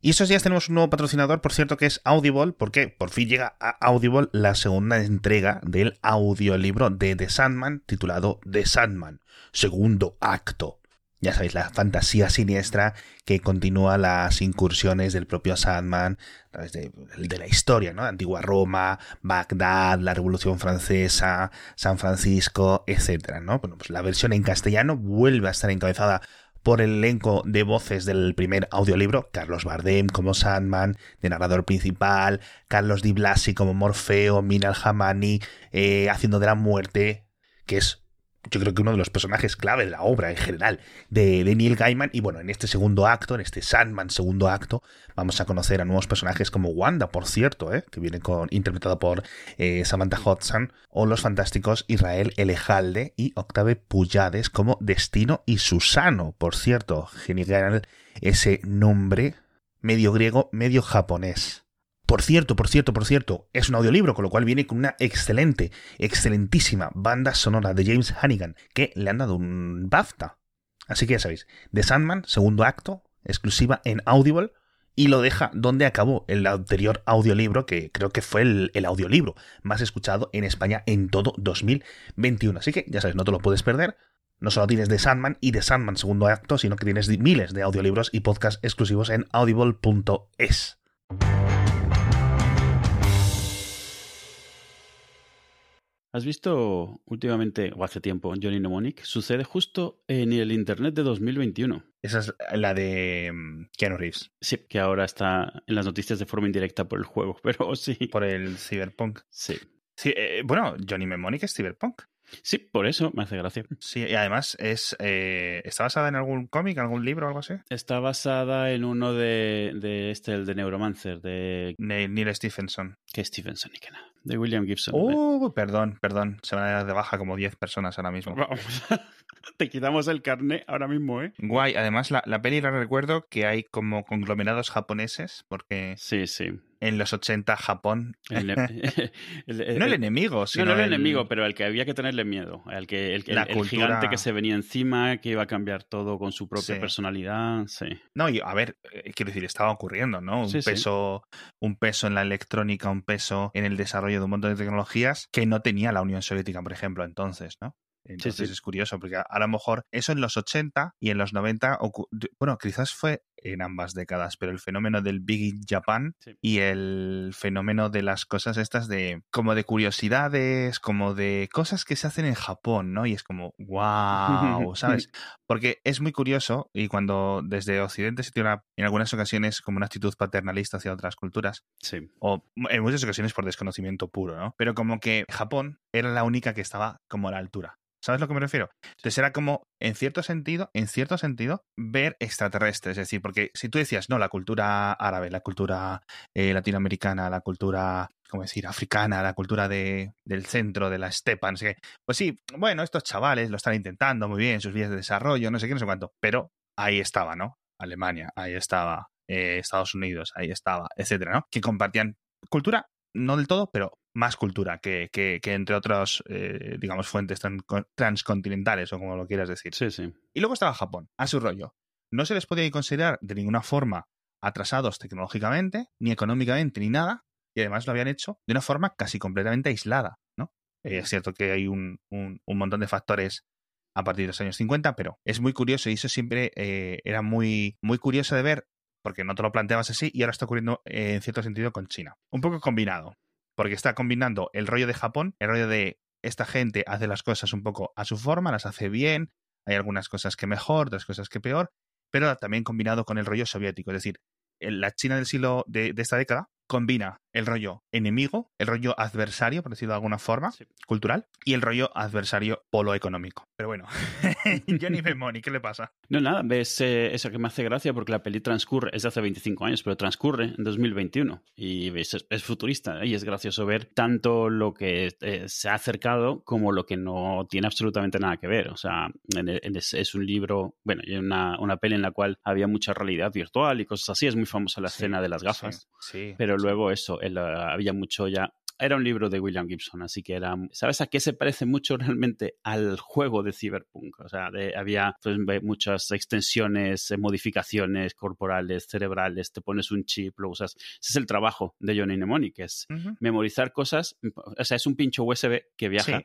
Y esos días tenemos un nuevo patrocinador, por cierto, que es Audible, porque por fin llega a Audible la segunda entrega del audiolibro de The Sandman, titulado The Sandman, segundo acto. Ya sabéis, la fantasía siniestra que continúa las incursiones del propio Sandman a través de, la historia, ¿no? Antigua Roma, Bagdad, la Revolución Francesa, San Francisco, etc. ¿no? Pues la versión en castellano vuelve a estar encabezada por el elenco de voces del primer audiolibro, Carlos Bardem como Sandman, de narrador principal, Carlos Di Blasi como Morfeo, Minal Hamani eh, haciendo de la muerte, que es yo creo que uno de los personajes clave de la obra en general de, Neil Gaiman. Y bueno, en este segundo acto, en este Sandman segundo acto, vamos a conocer a nuevos personajes como Wanda, por cierto, ¿eh? que viene con, interpretado por eh, Samantha Hudson, o los fantásticos Israel Elejalde y Octave Puyades como Destino y Susano, por cierto. Genial ese nombre medio griego, medio japonés. Por cierto, por cierto, por cierto, es un audiolibro, con lo cual viene con una excelente, excelentísima banda sonora de James Hannigan, que le han dado un BAFTA. Así que ya sabéis, The Sandman, segundo acto, exclusiva en Audible, y lo deja donde acabó el anterior audiolibro, que creo que fue el, audiolibro más escuchado en España en todo 2021. Así que ya sabes, no te lo puedes perder. No solo tienes The Sandman y The Sandman segundo acto, sino que tienes miles de audiolibros y podcasts exclusivos en audible.es. ¿Has visto últimamente, o hace tiempo, Johnny Mnemonic? Sucede justo en el Internet de 2021. Esa es la de um, Keanu Reeves. Sí, que ahora está en las noticias de forma indirecta por el juego, pero sí. Por el Cyberpunk. Sí. Sí, eh, bueno, Johnny Mnemonic es Cyberpunk. Sí, por eso me hace gracia. Sí, y además es eh, ¿está basada en algún cómic, algún libro o algo así? Está basada en uno de, de este, el de Neuromancer, de Neil Stephenson. ¿Qué Stephenson y qué nada? De William Gibson. Uh, perdón, perdón. Se van a dar de baja como 10 personas ahora mismo. Vamos. Te quitamos el carnet ahora mismo, ¿eh? Guay. Además, la, la peli la recuerdo que hay como conglomerados japoneses, porque. Sí, sí. En los 80, Japón. El, el, el, no el enemigo, sino. No, no el, enemigo, pero al que había que tenerle miedo. Al que, el, la cultura... gigante que se venía encima, que iba a cambiar todo con su propia Sí. personalidad. Sí. No, y a ver, eh, quiero decir, estaba ocurriendo, ¿no? Un Sí, sí. peso, un peso en la electrónica, un peso en el desarrollo de un montón de tecnologías que no tenía la Unión Soviética, por ejemplo, entonces, ¿no? Entonces sí. es curioso, porque a, a, lo mejor eso en los 80 y en los 90, bueno, quizás fue en ambas décadas, pero el fenómeno del Big in Japan Sí. y el fenómeno de las cosas estas de, como de curiosidades, como de cosas que se hacen en Japón, ¿no? Y es como, wow, ¿sabes? Porque es muy curioso y cuando desde Occidente se tiene una- en algunas ocasiones como una actitud paternalista hacia otras culturas, Sí. o en muchas ocasiones por desconocimiento puro, ¿no? Pero como que Japón era la única que estaba como a la altura. ¿Sabes a lo que me refiero? Entonces era como, en cierto sentido, en cierto sentido, ver extraterrestres. Es decir, porque si tú decías, no, la cultura árabe, la cultura eh, latinoamericana, la cultura, ¿cómo decir?, africana, la cultura de, del centro, de la estepa, no sé qué. Pues sí, bueno, estos chavales lo están intentando muy bien, sus vías de desarrollo, no sé qué, no sé cuánto. Pero ahí estaba, ¿no? Alemania, ahí estaba, eh, Estados Unidos, ahí estaba, etcétera, ¿no? Que compartían cultura, no del todo, pero más cultura que, que, que entre otras, eh, digamos, fuentes tran- transcontinentales o como lo quieras decir. Sí, sí. Y luego estaba Japón, a su rollo. No se les podía considerar de ninguna forma atrasados tecnológicamente, ni económicamente, ni nada, y además lo habían hecho de una forma casi completamente aislada, ¿no? Eh, es cierto que hay un, un, un, montón de factores a partir de los años 50, pero es muy curioso y eso siempre eh, era muy, muy curioso de ver porque no te lo planteabas así y ahora está ocurriendo eh, en cierto sentido con China. Un poco combinado, porque está combinando el rollo de Japón, el rollo de esta gente hace las cosas un poco a su forma, las hace bien, hay algunas cosas que mejor, otras cosas que peor, pero también combinado con el rollo soviético, es decir, la China del siglo de, de esta década combina el rollo enemigo, el rollo adversario, por decirlo de alguna forma, sí. cultural, y el rollo adversario polo económico. Pero bueno, Johnny Memoni, ¿qué le pasa? No, nada, ves eh, eso que me hace gracia porque la peli transcurre, es de hace 25 años, pero transcurre en 2021 y ves, es, es futurista y es gracioso ver tanto lo que eh, se ha acercado como lo que no tiene absolutamente nada que ver. O sea, en, en, es, es, un libro, bueno, y una, una peli en la cual había mucha realidad virtual y cosas así, es muy famosa la sí, escena de las gafas, sí, pero luego eso, había mucho ya era un libro de William Gibson, así que era, ¿sabes a qué se parece mucho realmente al juego de Cyberpunk? O sea, había pues, muchas extensiones, eh, modificaciones corporales, cerebrales, te pones un chip, lo usas. Ese es el trabajo de Johnny Mnemonic, que es memorizar cosas, o sea, es un pincho USB que viaja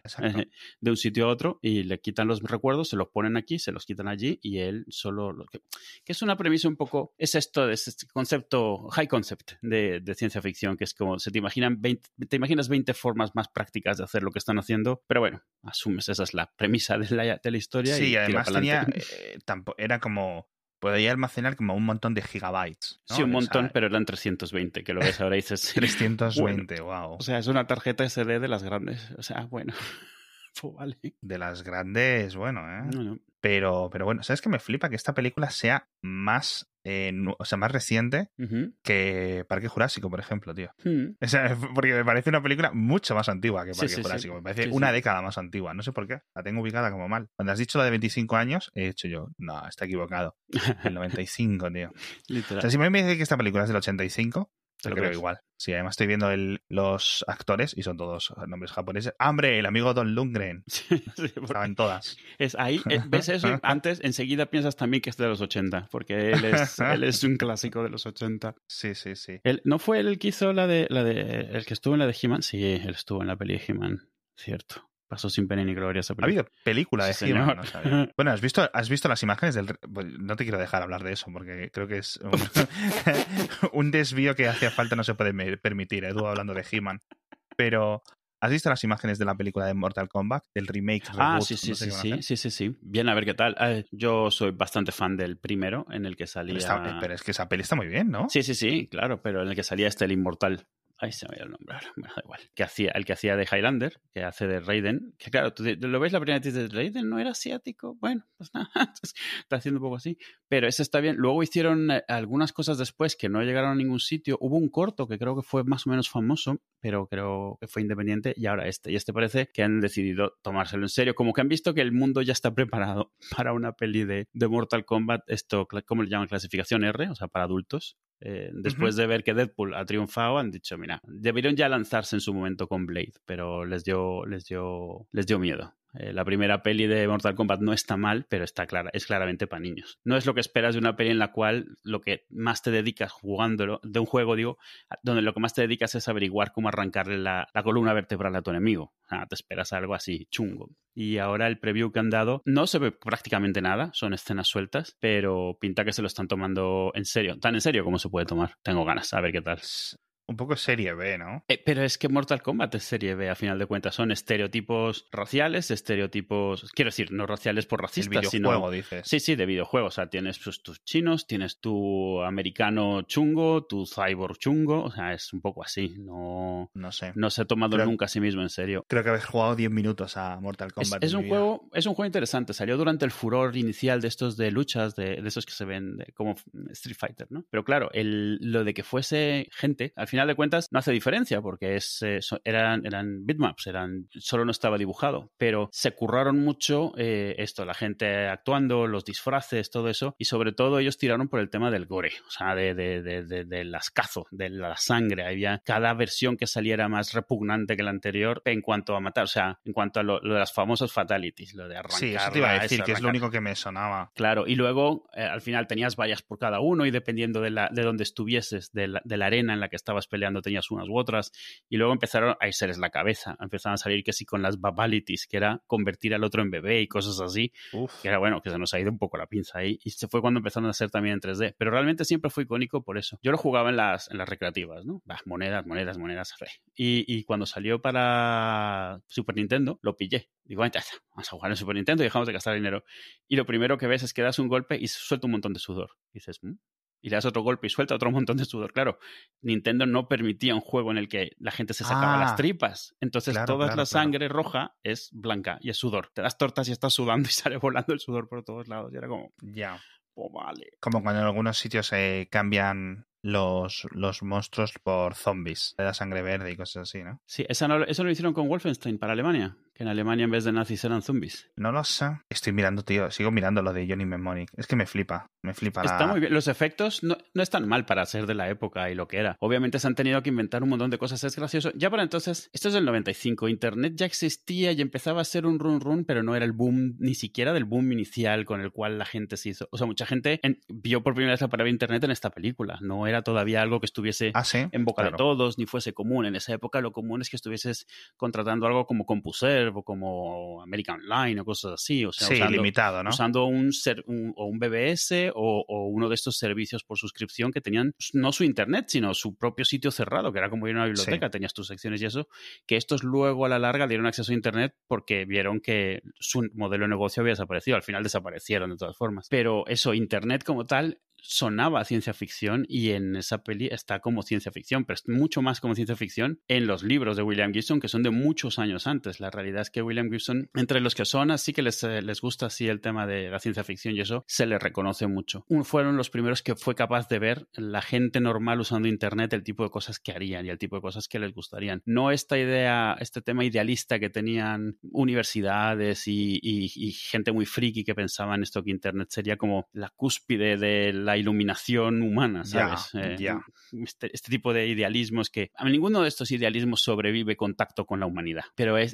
de un sitio a otro y le quitan los recuerdos, se los ponen aquí, se los quitan allí y él solo... Lo que, que es una premisa un poco, es esto, es este concepto, high concept de, ciencia ficción, que es como se te imaginan 20, te imaginas 20 formas más prácticas de hacer lo que están haciendo, pero bueno, asumes, esa es la premisa de la, de la historia. Sí, y además tenía, eh, era como podía almacenar como un montón de gigabytes. Sí, un montón, pero eran 320, que lo ves ahora y dices. 320, wow. O sea, es una tarjeta SD de las grandes. O sea, bueno. Pues vale. De las grandes, bueno, ¿eh? Pero, pero bueno, ¿sabes qué me flipa? Que esta película sea más eh, o sea, más reciente que Parque Jurásico, por ejemplo, tío. O sea, porque me parece una película mucho más antigua que Parque Jurásico. Me parece una década más antigua. No sé por qué. La tengo ubicada como mal. Cuando has dicho la de 25 años, he dicho yo, no, está equivocado. El 95, tío. Literal. O sea, si me dice que esta película es del 85, lo creo igual. Sí, además estoy viendo el, los actores y son todos nombres japoneses. ¡Hambre! El amigo Don Lundgren. Sí, Estaban todas. Es ahí, eh, ¿ves eso? Antes, enseguida piensas también que es de los 80, porque él es, él es un clásico de los 80. Sí, sí, sí. Él, ¿No fue él el que hizo la de, la de. el que estuvo en la de He-Man? Sí, él estuvo en la peli de He-Man. Cierto. Pasó sin pena ni gloria esa película. Ha habido película de sí, Bueno, ¿has visto, ¿has visto las imágenes del... No te quiero dejar hablar de eso porque creo que es un, desvío que hacía falta no se puede permitir, Edu, hablando de He-Man. Pero ¿Has visto las imágenes de la película de Mortal Kombat? Del remake, Ah, sí, sí, sí, sí, sí, sí, Bien, a ver qué tal. Eh, yo soy bastante fan del primero, en el que salía... Pero, pero, es que esa peli está muy bien, ¿no? Sí, sí, sí, claro, pero en el que salía este el Inmortal. Ay, se me ha el nombre da igual. Que hacía, el que hacía de Highlander, que hace de Raiden. Que claro, tú lo ves la primera vez de Raiden no era asiático. Bueno, pues nada, está haciendo un poco así. Pero ese está bien. Luego hicieron eh, algunas cosas después que no llegaron a ningún sitio. Hubo un corto que creo que fue más o menos famoso, pero creo que fue independiente. Y ahora este. Y este parece que han decidido tomárselo en serio. Como que han visto que el mundo ya está preparado para una peli de, de Mortal Kombat. Esto, ¿cómo le llaman? Clasificación R, o sea, para adultos. Eh, después de ver que Deadpool ha triunfado, han dicho, mira, debieron ya lanzarse en su momento con Blade, pero les dio, les dio, les dio miedo. Eh, la primera peli de Mortal Kombat no está mal, pero está clara, es claramente para niños. No es lo que esperas de una peli en la cual lo que más te dedicas jugándolo, de un juego, digo, donde lo que más te dedicas es averiguar cómo arrancarle la, columna vertebral a tu enemigo. te esperas algo así chungo. Y ahora el preview que han dado no se ve prácticamente nada, son escenas sueltas, pero pinta que se lo están tomando en serio, tan en serio como se puede tomar. Tengo ganas, a ver qué tal un poco serie B, ¿no? Eh, pero es que Mortal Kombat es serie B, a final de cuentas. Son estereotipos raciales, estereotipos. Quiero decir, no raciales por racistas, El videojuego, dices. Sí, sí, de videojuego. O sea, tienes pues, tus chinos, tienes tu americano chungo, tu cyborg chungo. O sea, es un poco así. No, no sé. No se ha tomado nunca a sí mismo en serio. Creo que habéis jugado 10 minutos a Mortal Kombat. Es, un juego, es un juego interesante. Salió durante el furor inicial de estos de luchas, de, esos que se ven como Street Fighter, ¿no? Pero claro, el, lo de que fuese gente, al final de cuentas, no hace diferencia porque es, eh, eran, eran bitmaps, eran, solo no estaba dibujado, pero se curraron mucho eh, esto, la gente actuando, los disfraces, todo eso, y sobre todo ellos tiraron por el tema del gore, o sea, de, de, de, del ascazo, de la sangre. Había cada versión que saliera más repugnante que la anterior en cuanto a matar, o sea, en cuanto a lo, de las famosas fatalities, lo de arrancar. Sí, eso te iba a decir, que es lo único que me sonaba. Claro, y luego eh, al final tenías vallas por cada uno y dependiendo de, la, de donde estuvieses, de la, de la arena en la que estabas peleando, tenías unas u otras, y luego empezaron a irse la cabeza, empezaron a salir que sí con las babalities, que era convertir al otro en bebé y cosas así, que era bueno, que se nos ha ido un poco la pinza ahí, y se fue cuando empezaron a hacer también en 3D, pero realmente siempre fue icónico por eso. Yo lo jugaba en las, en las recreativas, ¿no? monedas, monedas, monedas, y, y cuando salió para Super Nintendo, lo pillé. Digo, vamos a jugar en Super Nintendo y dejamos de gastar dinero. Y lo primero que ves es que das un golpe y suelta un montón de sudor. Y dices, mm, y le das otro golpe y suelta otro montón de sudor. Claro, Nintendo no permitía un juego en el que la gente se sacaba las ah, tripas. Entonces toda la sangre roja es blanca y es sudor. Te das tortas y estás sudando y sale volando el sudor por todos lados. Y era como, ya. Oh, vale. Como cuando en algunos sitios se cambian los, los monstruos por zombies. Le da sangre verde y cosas así, ¿no? Sí, esa no, eso lo hicieron con Wolfenstein para Alemania, Que en Alemania en vez de nazis eran zombies. No lo sé. Estoy mirando, tío. Sigo mirando lo de Johnny Mnemonic. Es que me flipa. Me flipa. Está muy bien. Los efectos no, no, están mal para ser de la época y lo que era. Obviamente se han tenido que inventar un montón de cosas. Es gracioso. Ya para entonces, esto es del 95. Internet ya existía y empezaba a ser un run run, pero no era el boom, ni siquiera del boom inicial con el cual la gente se hizo. O sea, mucha gente vio por primera vez la palabra Internet en esta película. No era todavía algo que estuviese ah, en boca de todos, ni fuese común. En esa época lo común es que estuvieses contratando algo como CompuServe o como American Online o cosas así. O sea, sí, usando, limitado, ¿no? Usando un, ser, un, o un BBS o, o, uno de estos servicios por suscripción que tenían no su internet, sino su propio sitio cerrado, que era como ir a una biblioteca, sí. tenías tus secciones y eso, que estos luego a la larga dieron acceso a internet porque vieron que su modelo de negocio había desaparecido. Al final desaparecieron de todas formas. Pero eso, internet como tal, sonaba ciencia ficción y en esa peli está como ciencia ficción, pero es mucho más como ciencia ficción en los libros de William Gibson, que son de muchos años antes. La realidad es que William Gibson, entre los que son así que les, les gusta así el tema de la ciencia ficción y eso, se le reconoce mucho. Fueron los primeros que fue capaz de ver la gente normal usando Internet, el tipo de cosas que harían y el tipo de cosas que les gustarían. No esta idea, este tema idealista que tenían universidades y, y, y gente muy friki que pensaban esto que Internet sería como la cúspide de la iluminación humana, ¿sabes? Yeah, eh, yeah. Este, este, tipo de idealismos que a ninguno de estos idealismos sobrevive contacto con la humanidad, pero es,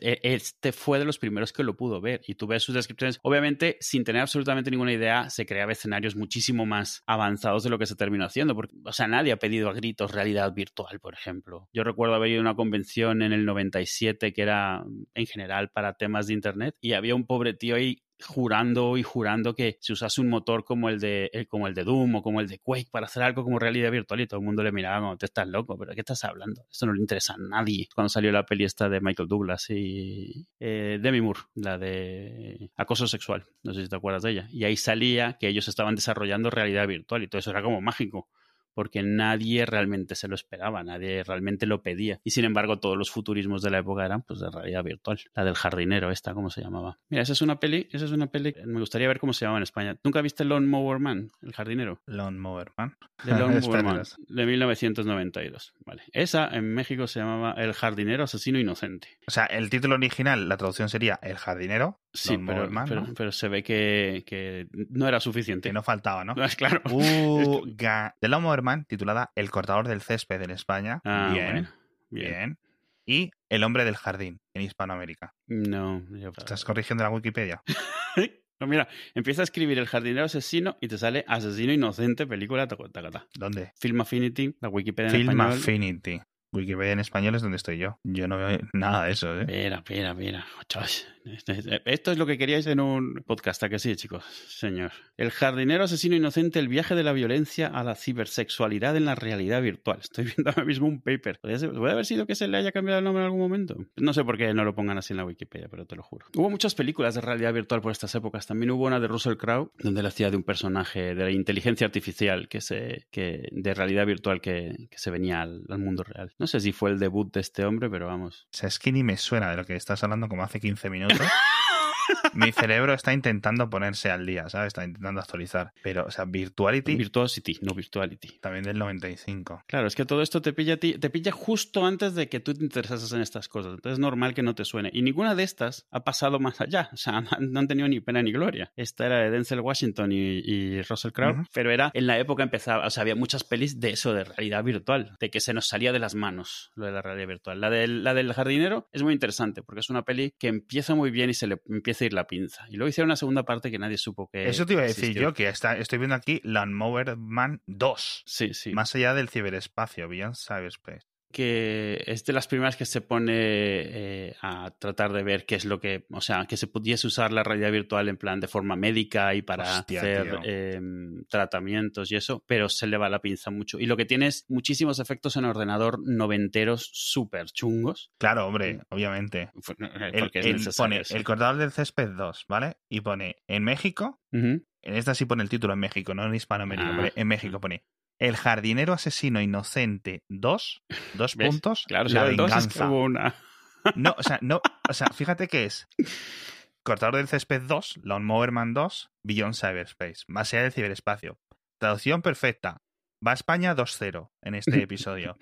este fue de los primeros que lo pudo ver y tú ves sus descripciones, obviamente sin tener absolutamente ninguna idea, se creaba escenarios muchísimo más avanzados de lo que se terminó haciendo, porque, o sea, nadie ha pedido a gritos realidad virtual, por ejemplo. Yo recuerdo haber ido a una convención en el 97 que era en general para temas de internet y había un pobre tío ahí jurando y jurando que si usase un motor como el de como el de Doom o como el de Quake para hacer algo como realidad virtual y todo el mundo le miraba como te estás loco, pero ¿de qué estás hablando? Esto no le interesa a nadie. Cuando salió la peli esta de Michael Douglas y eh, Demi Moore, la de acoso sexual, no sé si te acuerdas de ella, y ahí salía que ellos estaban desarrollando realidad virtual y todo eso era como mágico porque nadie realmente se lo esperaba, nadie realmente lo pedía. Y sin embargo, todos los futurismos de la época eran pues de realidad virtual. La del jardinero, esta, ¿cómo se llamaba? Mira, esa es una peli, esa es una peli, me gustaría ver cómo se llamaba en España. ¿Nunca viste Lone Mower Man, el jardinero? Lone Mower Man. De Lone Mower Man, de 1992. Vale. Esa en México se llamaba El jardinero asesino inocente. O sea, el título original, la traducción sería El jardinero. Sí, pero, Man, pero, ¿no? pero, se ve que, que, no era suficiente. Que no faltaba, ¿no? claro. Uh, de Lone Mower Man, titulada El cortador del césped en España. Ah, bien, bueno, bien, bien. Y El hombre del jardín en Hispanoamérica. No. Yo... ¿Estás corrigiendo la Wikipedia? no, mira, empieza a escribir El jardinero asesino y te sale Asesino inocente, película tacata. ¿Dónde? Film Affinity, la Wikipedia en Film español. Affinity. Wikipedia en español es donde estoy yo. Yo no veo nada de eso, ¿eh? Espera, espera, espera. Esto es lo que queríais en un podcast, ¿a que sí, chicos? Señor. El jardinero asesino inocente, el viaje de la violencia a la cibersexualidad en la realidad virtual. Estoy viendo ahora mismo un paper. ¿Puede haber sido que se le haya cambiado el nombre en algún momento? No sé por qué no lo pongan así en la Wikipedia, pero te lo juro. Hubo muchas películas de realidad virtual por estas épocas. También hubo una de Russell Crowe, donde él hacía de un personaje de la inteligencia artificial que se, que, de realidad virtual que, que se venía al, al mundo real. No sé si fue el debut de este hombre, pero vamos. O sea, es que ni me suena de lo que estás hablando como hace 15 minutos. Yeah. Mi cerebro está intentando ponerse al día, ¿sabes? Está intentando actualizar. Pero, o sea, Virtuality. Virtuosity, no Virtuality. También del 95. Claro, es que todo esto te pilla a ti, te pilla justo antes de que tú te interesases en estas cosas. Entonces es normal que no te suene. Y ninguna de estas ha pasado más allá. O sea, no han tenido ni pena ni gloria. Esta era de Denzel Washington y, y Russell Crowe, uh -huh. pero era en la época empezaba, o sea, había muchas pelis de eso, de realidad virtual, de que se nos salía de las manos lo de la realidad virtual. La del, la del jardinero es muy interesante porque es una peli que empieza muy bien y se le empieza a ir la pinza. Y luego hicieron una segunda parte que nadie supo que. Eso te iba a decir existió. yo, que está, estoy viendo aquí Landmower Man 2. Sí, sí. Más allá del ciberespacio, Beyond Cyberspace que es de las primeras que se pone eh, a tratar de ver qué es lo que, o sea, que se pudiese usar la realidad virtual en plan de forma médica y para Hostia, hacer eh, tratamientos y eso, pero se le va la pinza mucho. Y lo que tiene es muchísimos efectos en ordenador noventeros súper chungos. Claro, hombre, obviamente. Porque el, el, pone el cortador del césped 2, ¿vale? Y pone en México, uh -huh. en esta sí pone el título en México, no en Hispanoamérica, Ah. en México pone el jardinero asesino inocente 2, dos ¿Ves? puntos, Claro, la el dos es que venganza. hubo una. No, o sea, no, o sea, fíjate que es Cortador del césped 2, Lawnmower Man 2, Beyond Cyberspace, más allá del ciberespacio. Traducción perfecta. Va a España 2-0 en este episodio.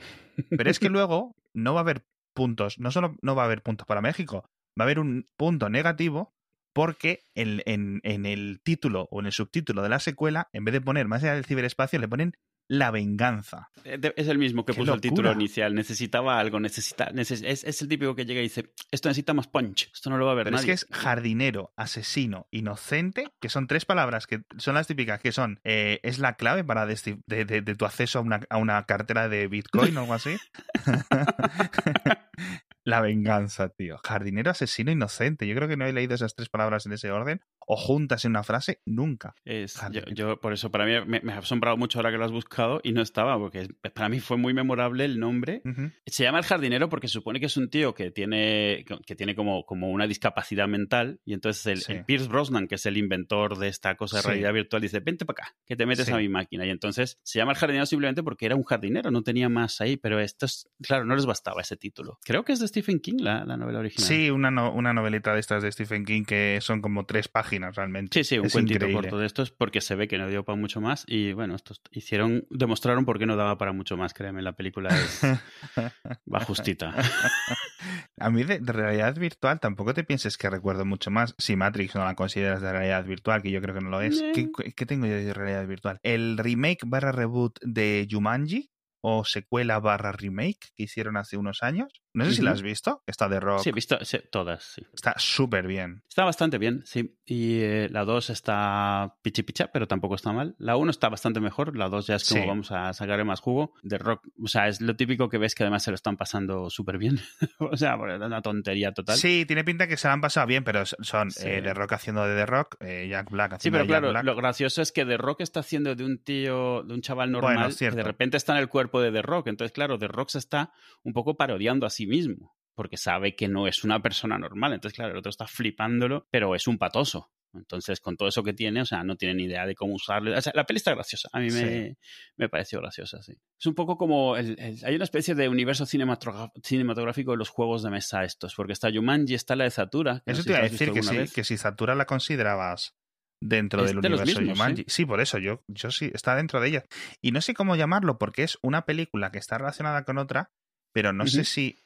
Pero es que luego no va a haber puntos, no solo no va a haber puntos para México, va a haber un punto negativo porque en, en, en el título o en el subtítulo de la secuela, en vez de poner más allá del ciberespacio, le ponen la venganza. Eh, Es el mismo que ¡Qué puso el título inicial. Necesitaba algo, necesita, neces- es, es el típico que llega y dice, esto necesita más punch, esto no lo va a ver Pero es nadie. que es jardinero, asesino, inocente, que son tres palabras que son las típicas, que son, eh, es la clave para desti- de, de- de tu acceso a una, a una cartera de Bitcoin o algo así. la venganza, tío. Jardinero, asesino, inocente. Yo creo que no he leído esas tres palabras en ese orden o juntas en una frase nunca. Es- yo, Jardinero. yo, por eso, para mí me, me ha asombrado mucho ahora que lo has buscado y no estaba, porque para mí fue muy memorable el nombre. Se llama el jardinero porque supone que es un tío que tiene, que tiene como, como una discapacidad mental y entonces el, Sí. el Pierce Brosnan, que es el inventor de esta cosa de Sí. realidad virtual, dice, vente para acá, que te metes Sí. a mi máquina. Y entonces se llama el jardinero simplemente porque era un jardinero, no tenía más ahí, pero esto es, claro, no les bastaba ese título. Creo que es de Stephen King la, la novela original. Sí, una, no- una novelita de estas de Stephen King que son como tres páginas realmente. Sí, sí, un Es cuentito increíble. corto de estos porque se ve que no dio para mucho más y bueno, estos hicieron, demostraron por qué no daba para mucho más, créeme, la película es, va justita. A mí de, de realidad virtual tampoco te pienses que recuerdo mucho más. Si Matrix no la consideras de realidad virtual, que yo creo que no lo es. ¿Qué, qué tengo yo de realidad virtual? El remake barra reboot de Jumanji o secuela barra remake que hicieron hace unos años. No sé si la has visto. Está de rock. Sí, he visto sí, todas, sí. Está súper bien. Está bastante bien, sí. Y eh, la 2 está pichi picha, pero tampoco está mal. La 1 está bastante mejor, la 2 ya es como Sí. vamos a sacarle más jugo. De rock, o sea, es lo típico que ves que además se lo están pasando súper bien. o sea, bueno, es una tontería total. Sí, tiene pinta que se la han pasado bien, pero son Sí. eh, The Rock haciendo de The Rock, eh, Jack Black Sí, haciendo pero de Jack claro, Black. lo gracioso es que The Rock está haciendo de un tío, de un chaval Bueno, normal, es que de repente está en el cuerpo de The Rock. Entonces, claro, The Rock se está un poco parodiando a sí mismo, porque sabe que no es una persona normal. Entonces, claro, el otro está flipándolo, pero es un patoso. Entonces, con todo eso que tiene, o sea, no tiene ni idea de cómo usarlo. O sea, la peli está graciosa. A mí me, me pareció graciosa, sí. Es un poco como. El, el- hay una especie de universo cinematográfico de los juegos de mesa estos, porque está Jumanji, está la de Zatura. no Eso te iba si a decir que vez. que si Zatura la considerabas dentro Es del de universo mismos, Jumanji. Sí, por eso yo, yo sí, está dentro de ella. Y no sé cómo llamarlo, porque es una película que está relacionada con otra, pero no sé si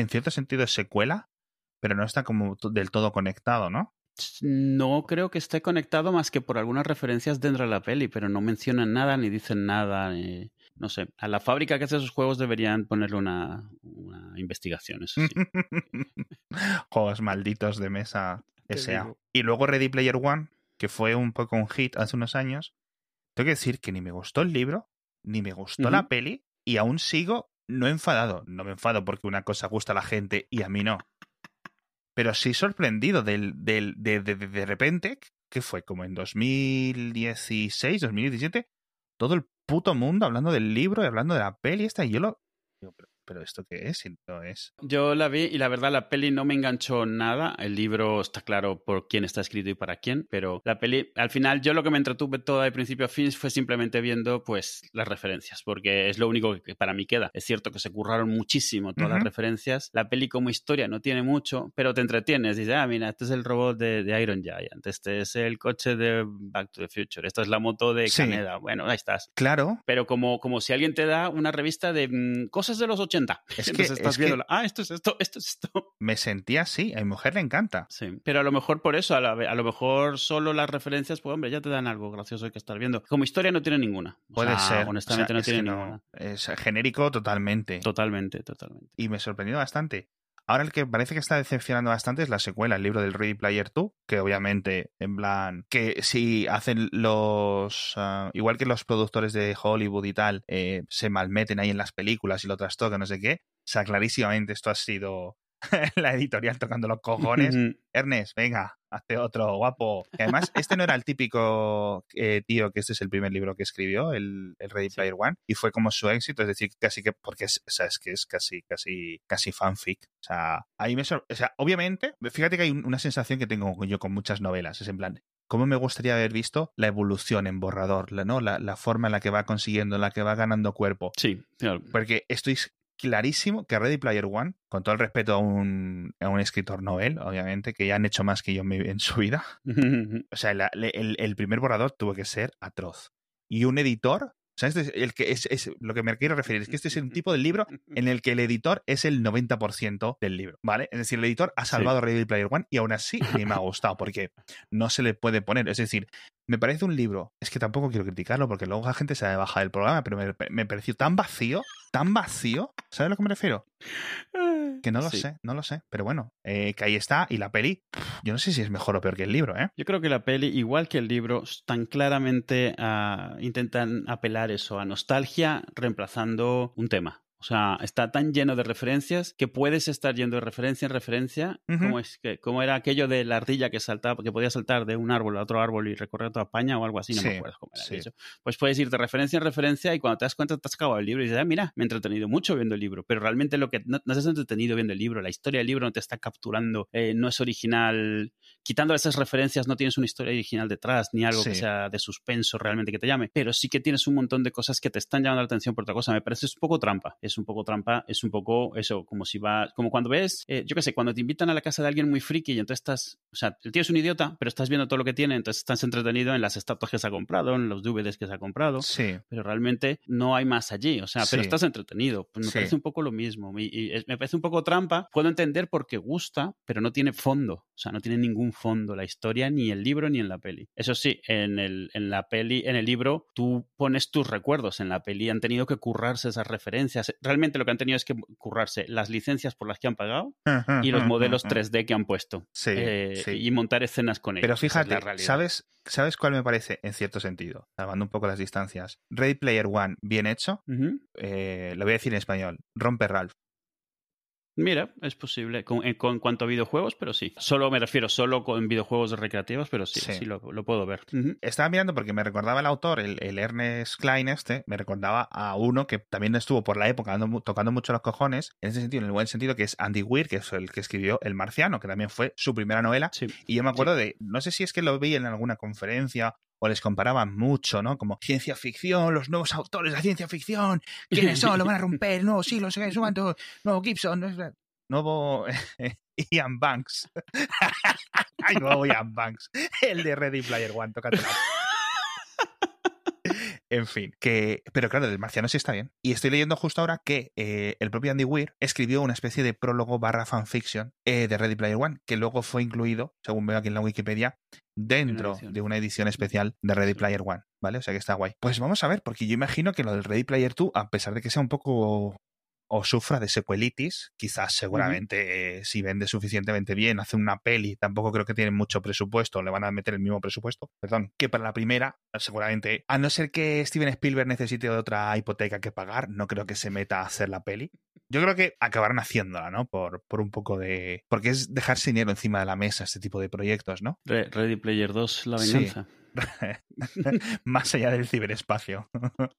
en cierto sentido es secuela, pero no está como del todo conectado, ¿no? No creo que esté conectado más que por algunas referencias dentro de la peli, pero no mencionan nada ni dicen nada. ni- No sé, a la fábrica que hace esos juegos deberían ponerle una, una investigación, eso sí. Juegos malditos de mesa S.A. Y luego Ready Player One, que fue un poco un hit hace unos años. Tengo que decir que ni me gustó el libro, ni me gustó la peli, y aún sigo no enfadado. No me enfado porque una cosa gusta a la gente y a mí no. Pero sí sorprendido del, del, de, de, de, de repente, que fue como en 2016, 2017, todo el puto mundo hablando del libro y hablando de la peli esta, y yo lo... pero ¿esto qué es? Si no es... Yo la vi y la verdad la peli no me enganchó nada. El libro está claro por quién está escrito y para quién, pero la peli, al final yo lo que me entretuve toda de principio a fin fue simplemente viendo pues las referencias, porque es lo único que para mí queda. Es cierto que se curraron muchísimo todas las Ujú. referencias. La peli como historia no tiene mucho, pero te entretienes. Dices, ah, mira, este es el robot de, de Iron Giant, este es el coche de Back to the Future, esta es la moto de Sí. Caneda. Bueno, ahí estás Claro, pero como, como si alguien te da una revista de mm, cosas de los 80. Es que- Entonces estás es que- viendo, ah, esto es esto, esto es esto. me sentí así, a mi mujer le encanta. Sí, pero a lo mejor por eso, a, la a lo mejor solo las referencias, pues hombre, ya te dan algo gracioso que estar viendo. Como historia no tiene ninguna. O Puede sea, ser. Honestamente O sea, no tiene ninguna. Es genérico totalmente. Totalmente, totalmente. y me sorprendió bastante. Ahora el que parece que está decepcionando bastante es la secuela, el libro del Ready Player 2, que obviamente, en plan, que si hacen los... ah, igual que los productores de Hollywood y tal, eh, se malmeten ahí en las películas y lo trastocan, no sé qué, o sea, clarísimamente esto ha sido la editorial tocando los cojones. Ernest, venga, hazte otro guapo. Y además, este no era el típico eh, tío que este es el primer libro que escribió, el, el Ready Sí. Player One, y fue como su éxito, es decir, casi que, porque es, o sea, es que es casi, casi, casi fanfic. O sea, ahí me sor- o sea, obviamente, fíjate que hay un- una sensación que tengo yo con muchas novelas, es en plan, ¿cómo me gustaría haber visto la evolución en borrador, la, ¿no? La, la forma en la que va consiguiendo, en la que va ganando cuerpo? Sí, claro. Porque estoy clarísimo que Ready Player One, con todo el respeto a un, a un escritor novel, obviamente, que ya han hecho más que yo en su vida, o sea, la- el, el primer borrador tuvo que ser atroz. Y un editor, o sea, este es el que es, es lo que me quiero referir es que este es un tipo de libro en el que el editor es el 90% del libro, ¿vale? Es decir, el editor ha salvado Ready Player One y aún así ni me ha gustado porque no se le puede poner. Es decir, me parece un libro, es que tampoco quiero criticarlo porque luego la gente se ha bajado del programa, pero me, me pareció tan vacío, tan vacío, ¿sabes a lo que me refiero? Que no lo Sí. sé, no lo sé. Pero bueno, eh, que ahí está. Y la peli, yo no sé si es mejor o peor que el libro, ¿eh? Yo creo que la peli, igual que el libro, tan claramente ah, intentan apelar eso a nostalgia reemplazando un tema. O sea, está tan lleno de referencias que puedes estar yendo de referencia en referencia. Como, es que, como era aquello de la ardilla que saltaba, que podía saltar de un árbol a otro árbol y recorrer toda España o algo así, no Sí, me acuerdo cómo era sí. eso. Pues puedes ir de referencia en referencia y cuando te das cuenta te has acabado el libro y dices, ah, mira, me he entretenido mucho viendo el libro. Pero realmente lo que no, no estás entretenido viendo el libro, la historia del libro no te está capturando, eh, no es original. Quitando esas referencias, no tienes una historia original detrás, ni algo que sea de suspenso realmente que te llame. Pero sí que tienes un montón de cosas que te están llamando la atención por otra cosa. Me parece un poco trampa. Es un poco trampa, es un poco eso, como si va, como cuando ves, eh, yo qué sé, cuando te invitan a la casa de alguien muy friki y entonces estás, o sea, el tío es un idiota, pero estás viendo todo lo que tiene, entonces estás entretenido en las estatuas que se ha comprado, en los DVDs que se ha comprado Sí. pero realmente no hay más allí. O sea, pero estás entretenido. Pues me Sí. parece un poco lo mismo. Y, y es- me parece un poco trampa. Puedo entender porque gusta, pero no tiene fondo. O sea, no tiene ningún fondo la historia, ni el libro, ni en la peli. Eso sí, en, el, en la peli, en el libro, tú pones tus recuerdos. En la peli han tenido que currarse esas referencias. Realmente lo que han tenido es que currarse las licencias por las que han pagado y los modelos 3D que han puesto. Sí, Eh, sí. Y montar escenas con ellos. Pero es fíjate. ¿sabes, ¿sabes cuál me parece en cierto sentido? Salvando un poco las distancias. Ready Player One, bien hecho. Eh, lo voy a decir en español. Rompe Ralph. Mira, es posible. Con, en, con cuanto a videojuegos, pero sí. Solo me refiero solo con videojuegos recreativos, pero sí, Sí. sí, lo, lo puedo ver. Estaba mirando porque me recordaba el autor, el, el Ernest Klein este, me recordaba a uno que también estuvo por la época dando mu- tocando mucho los cojones, en ese sentido, en el buen sentido, que es Andy Weir, que es el que escribió El Marciano, que también fue su primera novela. Sí. Y yo me acuerdo de, no sé si es que lo vi en alguna conferencia o les comparaban mucho, ¿no? Como ciencia ficción, los nuevos autores de ciencia ficción, ¿quiénes son? Lo van a romper, nuevo siglo, no sé nuevo Gibson, nuevo Ian Banks. Ay, nuevo Ian Banks. El de Ready Player One, tócate En fin, que. Pero claro, del marciano sí está bien. Y estoy leyendo justo ahora que eh, el propio Andy Weir escribió una especie de prólogo barra fanfiction eh, de Ready Player One, que luego fue incluido, según veo aquí en la Wikipedia, dentro de una edición especial de Ready Player One, ¿vale? O sea que está guay. Pues vamos a ver, porque yo imagino que lo del Ready Player 2, a pesar de que sea un poco o sufra de secuelitis, quizás seguramente eh, si vende suficientemente bien, hace una peli, tampoco creo que tienen mucho presupuesto, le van a meter el mismo presupuesto, perdón, que para la primera, seguramente, a no ser que Steven Spielberg necesite otra hipoteca que pagar, no creo que se meta a hacer la peli. Yo creo que acabarán haciéndola, ¿no? Por, por un poco de... Porque es dejarse dinero encima de la mesa este tipo de proyectos, ¿no? Re- Ready Player 2, la Sí. Más allá del ciberespacio.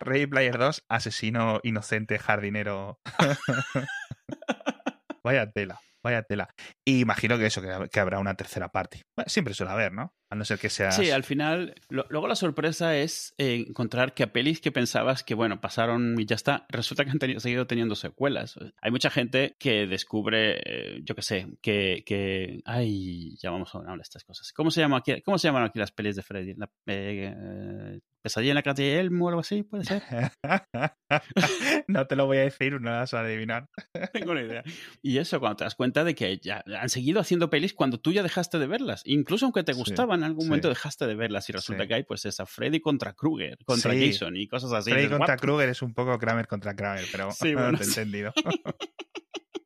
Ready Player 2, asesino inocente, jardinero. vaya tela, vaya tela. Y imagino que eso, que, habrá una tercera parte. Siempre suele haber, ¿no? A no ser que sea. Sí, al final, lo- luego la sorpresa es eh, encontrar que a pelis que pensabas que, bueno, pasaron y ya está, resulta que han tenido- seguido teniendo secuelas. Hay mucha gente que descubre, eh, yo qué sé, que, que... Ay, ya vamos a hablar de estas cosas. ¿Cómo se, llama aquí, ¿Cómo se llaman aquí las pelis de Freddy? La, eh, eh, ¿Pesadilla en la calle de Elmo o algo así? ¿Puede ser? no te lo voy a decir, no vas a adivinar. tengo una idea. Y eso, cuando te das cuenta de que ya han seguido haciendo pelis cuando tú ya dejaste de verlas. Incluso aunque te Sí, gustaban, en algún sí. momento dejaste de verlas y resulta Sí. que hay pues esa Freddy contra Krueger, contra Sí. Jason y cosas así. Freddy contra "What?". Krueger es un poco Kramer contra Kramer, pero Sí, bueno, te he entendido.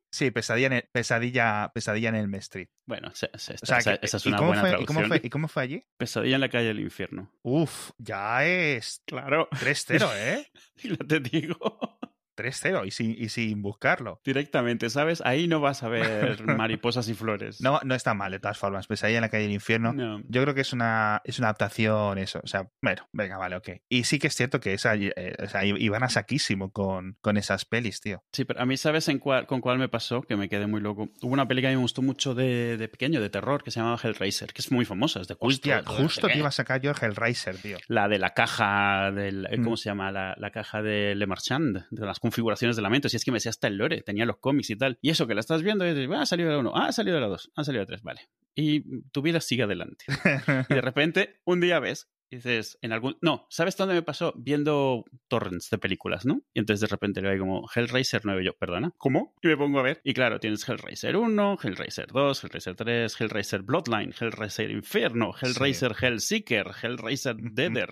sí, pesadilla en el, pesadilla, pesadilla en el Street. Bueno, se- se- O sea, esa, que- esa es ¿y una buena fue- ¿y cómo, fue, ¿Y cómo fue allí? Pesadilla en la calle del infierno. Uf, ya es Claro. 3-0, ¿eh? Y lo te digo 3-0 y sin, y sin buscarlo. directamente, ¿sabes? Ahí no vas a ver mariposas y flores. No, no está mal, de todas formas. Pesadilla en la calle del infierno. No. Yo creo que es una, es una adaptación, eso. O sea, bueno, venga, vale, ok. Y sí que es cierto que esa, eh, o sea, iban a saquísimo con, con esas pelis, tío. Sí, pero a mí, ¿sabes en cuál, con cuál me pasó? Que me quedé muy loco. Hubo una peli que a mí me gustó mucho de, de pequeño, de terror, que se llamaba Hellraiser, que es muy famosa, es de culto. Hostia, justo te iba a sacar yo el Hellraiser, tío. La de la caja del. eh, ¿Cómo Mm. se llama? La, la caja de Le Marchand, de las configuraciones de la mente. Si es que me decía hasta el lore, tenía los cómics y tal. Y eso que la estás viendo y dices, ah, ha salido de la 1, ah, ha salido de la 2, ha salido de la 3, vale. Y tu vida sigue adelante. Y de repente, un día ves dices, en algún... No, ¿sabes dónde me pasó? Viendo torrents de películas, ¿no? Y entonces de repente le veo como Hellraiser 9, yo, perdona, ¿cómo? Y me pongo a ver. Y claro, tienes Hellraiser 1, Hellraiser 2, Hellraiser 3, Hellraiser Bloodline, Hellraiser Inferno, Hellraiser Hellseeker, Hellraiser Deader,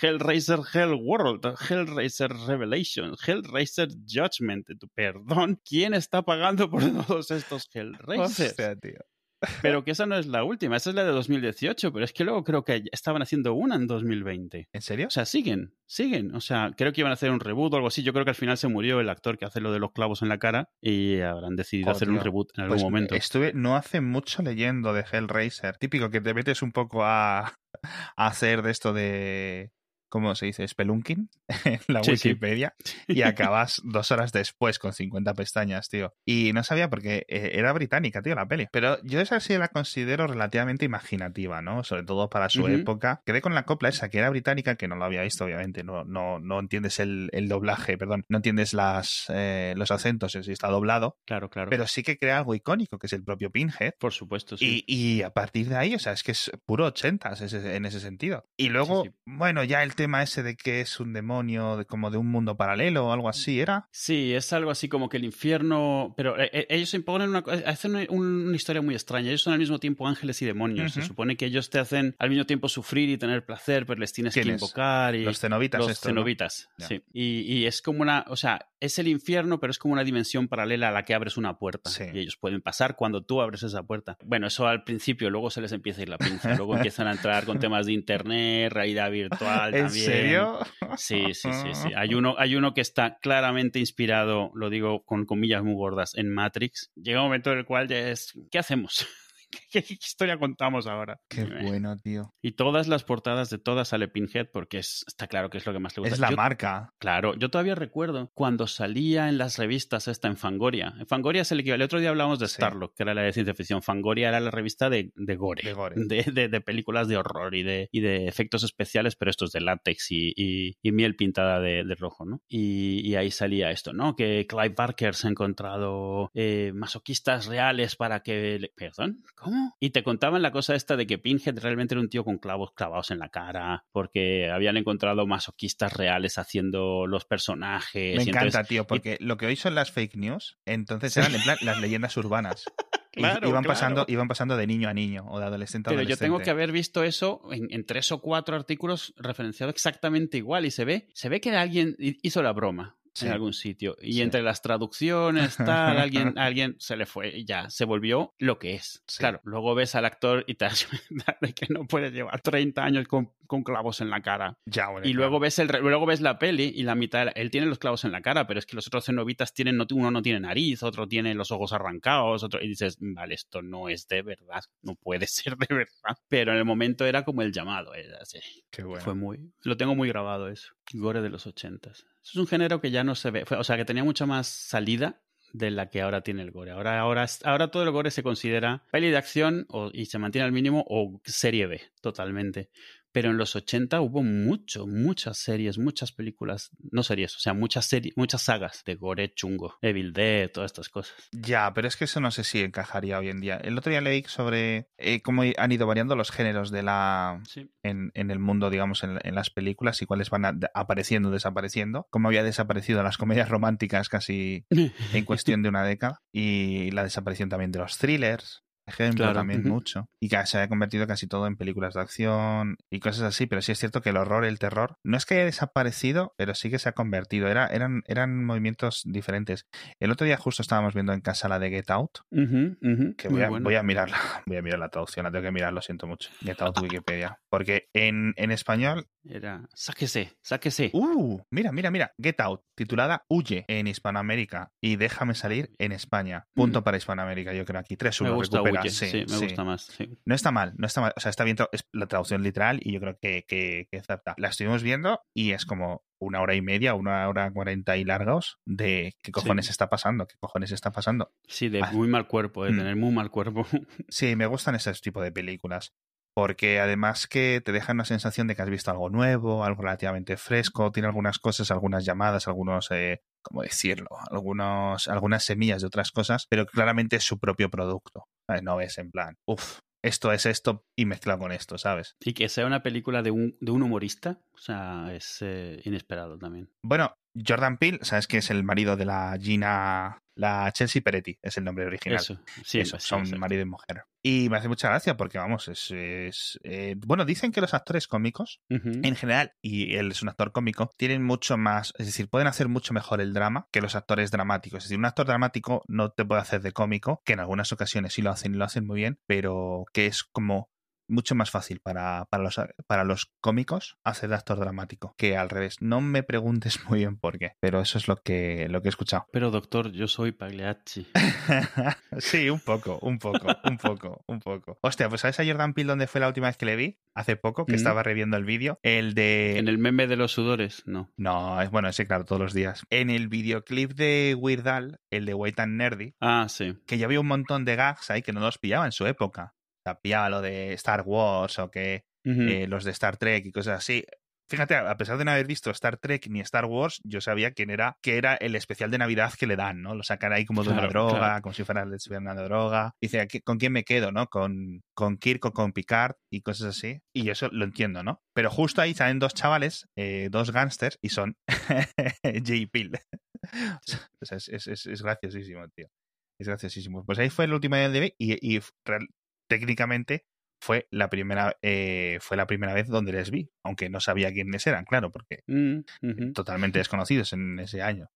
Hellraiser Hellworld, Hellraiser Revelation, Hellraiser Judgment. Perdón, ¿quién está pagando por todos estos Hellraisers? Hostia, tío. Pero que esa no es la última, esa es la de 2018, pero es que luego creo que estaban haciendo una en 2020. ¿En serio? O sea, siguen, siguen. O sea, creo que iban a hacer un reboot o algo así. Yo creo que al final se murió el actor que hace lo de los clavos en la cara y habrán decidido Oh, hacer un reboot en algún Pues momento. Estuve no hace mucho leyendo de Hellraiser. Típico que te metes un poco a, a hacer de esto de. ¿Cómo se dice? Spelunking en la Sí, sí. Wikipedia y acabas dos horas después con 50 pestañas, tío. Y no sabía porque eh, era británica, tío, la peli. Pero yo esa sí la considero relativamente imaginativa, ¿no? Sobre todo para su época. Quedé con la copla esa que era británica, que no lo había visto, obviamente. No, no, no entiendes el, el doblaje, perdón. No entiendes las, eh, los acentos si está doblado. Claro, claro. Pero sí que crea algo icónico, que es el propio Pinhead. Por supuesto, sí. Y, y a partir de ahí, o sea, es que es puro ochentas en ese sentido. Y luego, sí. bueno, ya el tema ese de que es un demonio de, como de un mundo paralelo o algo así, ¿era? Sí, es algo así como que el infierno. Pero eh, eh, ellos imponen una. co- Hacen una, una historia muy extraña. Ellos son al mismo tiempo ángeles y demonios. Se supone que ellos te hacen al mismo tiempo sufrir y tener placer, pero les tienes que invocar. Y Los cenobitas los estos, ¿no? cenobitas, sí. Y, y es como una. O sea, es el infierno, pero es como una dimensión paralela a la que abres una puerta. Sí. Y ellos pueden pasar cuando tú abres esa puerta. Bueno, eso al principio, luego se les empieza a ir la pinza. Luego empiezan a entrar con temas de internet, realidad virtual ¿En serio? Sí, sí, sí, sí. Hay uno, hay uno que está claramente inspirado, lo digo con comillas muy gordas, en Matrix. Llega un momento en el cual ya es, ¿qué hacemos? ¿Qué, qué historia contamos ahora? Qué Eh, bueno, tío. Y todas las portadas de todas sale Pinhead porque es, está claro que es lo que más le gusta. Es la Yo- marca. Claro, yo todavía recuerdo cuando salía en las revistas esta en Fangoria. En Fangoria es el equivalente. El otro día hablábamos de Sí. Starlock, que era la de ciencia ficción. Fangoria era la revista de, de gore. De gore. De, de- de películas de horror y de, y de efectos especiales, pero estos de látex y, y- y miel pintada de, de rojo, ¿no? Y, y ahí salía esto, ¿no? Que Clive Barker se ha encontrado eh, masoquistas reales para que... le- ¿Perdón? ¿Cómo? Y te contaban la cosa esta de que Pinhead realmente era un tío con clavos clavados en la cara, porque habían encontrado masoquistas reales haciendo los personajes. Me y encanta, entonces- tío, porque lo que hoy son las fake news, entonces eran en plan las leyendas urbanas. Y Claro, iban, claro. pasando, iban pasando de niño a niño o de adolescente a Pero yo tengo que haber visto eso en, en tres o cuatro artículos referenciado exactamente igual y se ve, se ve que alguien hi- hizo la broma Sí. en algún sitio y Sí. entre las traducciones tal alguien alguien se le fue y ya se volvió lo que es. Sí. Claro, luego ves al actor y te das cuenta de que no puede llevar 30 años con, con clavos en la cara. Ya, bueno, Y claro. luego ves el luego ves la peli y la mitad él tiene los clavos en la cara, pero es que los otros cenobitas tienen no- uno no tiene nariz, otro tiene los ojos arrancados, otro y dices, vale, esto no es de verdad, no puede ser de verdad. Pero en el momento era como el llamado, era así. Qué bueno. Fue muy lo tengo muy grabado eso. Gore de los ochentas. Es un género que ya no se ve, o sea, que tenía mucha más salida de la que ahora tiene el gore. Ahora, ahora, ahora todo el gore se considera peli de acción y se mantiene al mínimo o serie B, totalmente. Pero en los 80 hubo mucho, muchas series, muchas películas, no series, o sea, muchas series, muchas sagas de gore chungo, Evil Dead, todas estas cosas. Ya, pero es que eso no sé si encajaría hoy en día. El otro día leí sobre eh, cómo han ido variando los géneros de la Sí. en, en el mundo, digamos, en, en las películas y cuáles van a- apareciendo, desapareciendo. Cómo había desaparecido las comedias románticas casi en cuestión de una década y la desaparición también de los thrillers. Ejemplo Claro, también mucho. Y que se haya convertido casi todo en películas de acción y cosas así. Pero sí es cierto que el horror, el terror, no es que haya desaparecido, pero sí que se ha convertido. Era, eran, eran movimientos diferentes. El otro día justo estábamos viendo en casa la de Get Out, que voy a, bueno. voy a mirarla, voy a mirar la traducción, la tengo que mirar, lo siento mucho. Get Out Wikipedia. Porque en, en español, Era, sáquese, sáquese. uh, mira, mira, mira, Get Out, titulada Huye en Hispanoamérica y Déjame salir en España. Punto Mm. para Hispanoamérica, yo creo aquí. 3 me 1 gusta recupera. Huye, sí, sí, me sí. gusta más. sí. No está mal, no está mal. O sea, está bien, es la traducción literal y yo creo que, que, que acepta. La estuvimos viendo y es como una hora y media, una hora cuarenta y largos de qué cojones está pasando, qué cojones está pasando. Sí, de Ah. muy mal cuerpo, de Mm. tener muy mal cuerpo. Sí, me gustan ese tipo de películas. Porque además que te dejan una sensación de que has visto algo nuevo, algo relativamente fresco, tiene algunas cosas, algunas llamadas, algunos, eh, ¿cómo decirlo? Algunos, algunas semillas de otras cosas, pero claramente es su propio producto. ¿sabes? No ves en plan, uff, esto es esto y mezclado con esto, ¿sabes? Y que sea una película de un, de un humorista, o sea, es eh, inesperado también. Bueno, Jordan Peele, ¿sabes que es el marido de la Gina la Chelsea Peretti es el nombre original. Eso, sí, Eso, son marido y mujer. Y me hace mucha gracia porque, vamos, es. es eh, bueno, dicen que los actores cómicos, en general, y él es un actor cómico, tienen mucho más. Es decir, pueden hacer mucho mejor el drama que los actores dramáticos. Es decir, un actor dramático no te puede hacer de cómico, que en algunas ocasiones sí lo hacen y lo hacen muy bien, pero que es como mucho más fácil para, para, los, para los cómicos hacer de actor dramático que al revés. No me preguntes muy bien por qué, pero eso es lo que, lo que he escuchado. Pero doctor, yo soy Pagliacci. sí, un poco, un poco, un poco, un poco. Hostia, pues ¿sabes a Jordan Peele dónde fue la última vez que le vi? Hace poco, que estaba reviendo el vídeo. El de... En el meme de los sudores, no. No, es bueno, ese claro, todos los días. En el videoclip de Weird Al, el de White and Nerdy. Ah, sí. Que ya había un montón de gags ahí que no los pillaba en su época pillaba lo de Star Wars o que eh, los de Star Trek y cosas así. Fíjate, a pesar de no haber visto Star Trek ni Star Wars, yo sabía quién era, que era el especial de Navidad que le dan, ¿no? Lo sacan ahí como de una droga, como si fuera una droga. Dice, ¿con quién me quedo, no? Con, con Kirk o con Picard y cosas así. Y eso lo entiendo, ¿no? Pero justo ahí salen dos chavales, eh, dos gángsters, y son J. Pill. es, es, graciosísimo, tío. Es graciosísimo. Pues ahí fue el último día de y, y técnicamente fue la primera eh, fue la primera vez donde les vi, aunque no sabía quiénes eran, claro, porque mm, totalmente desconocidos en ese año.